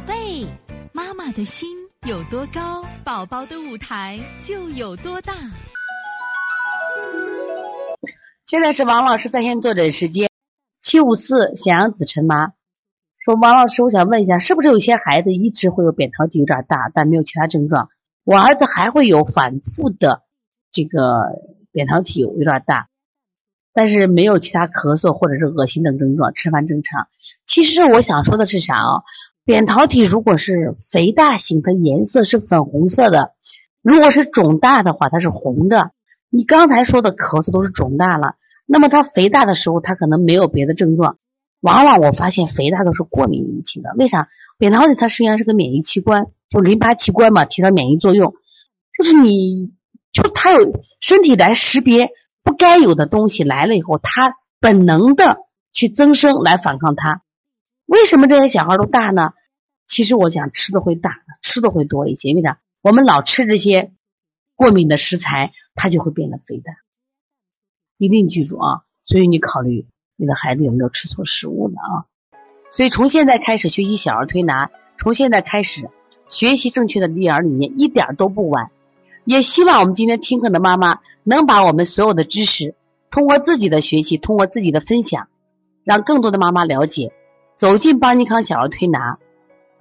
宝贝，妈妈的心有多高，宝宝的舞台就有多大。现在是王老师在线坐诊时间，七五四咸阳子晨妈说：“王老师，我想问一下，是不是有些孩子一直会有扁桃体有点大，但没有其他症状？我儿子还会有反复的这个扁桃体有点大，但是没有其他咳嗽或者是恶心等症状，吃饭正常。其实我想说的是啥啊？扁桃体如果是肥大型，它颜色是粉红色的；如果是肿大的话，它是红的。你刚才说的咳嗽都是肿大了。”那么它肥大的时候，它可能没有别的症状，往往我发现肥大都是过敏引起的。为啥？扁桃体它实际上是个免疫器官，就淋巴器官嘛，起到免疫作用。就是你，就它有身体来识别不该有的东西来了以后，它本能的去增生来反抗它。为什么这些小孩都大呢？其实我想吃的会大，吃的会多一些。为啥？我们老吃这些过敏的食材，它就会变得肥大。一定记住啊！所以你考虑你的孩子有没有吃错食物呢啊？所以从现在开始学习小儿推拿，从现在开始学习正确的育儿理念，一点都不晚。也希望我们今天听课的妈妈能把我们所有的知识，通过自己的学习，通过自己的分享，让更多的妈妈了解，走进邦尼康小儿推拿，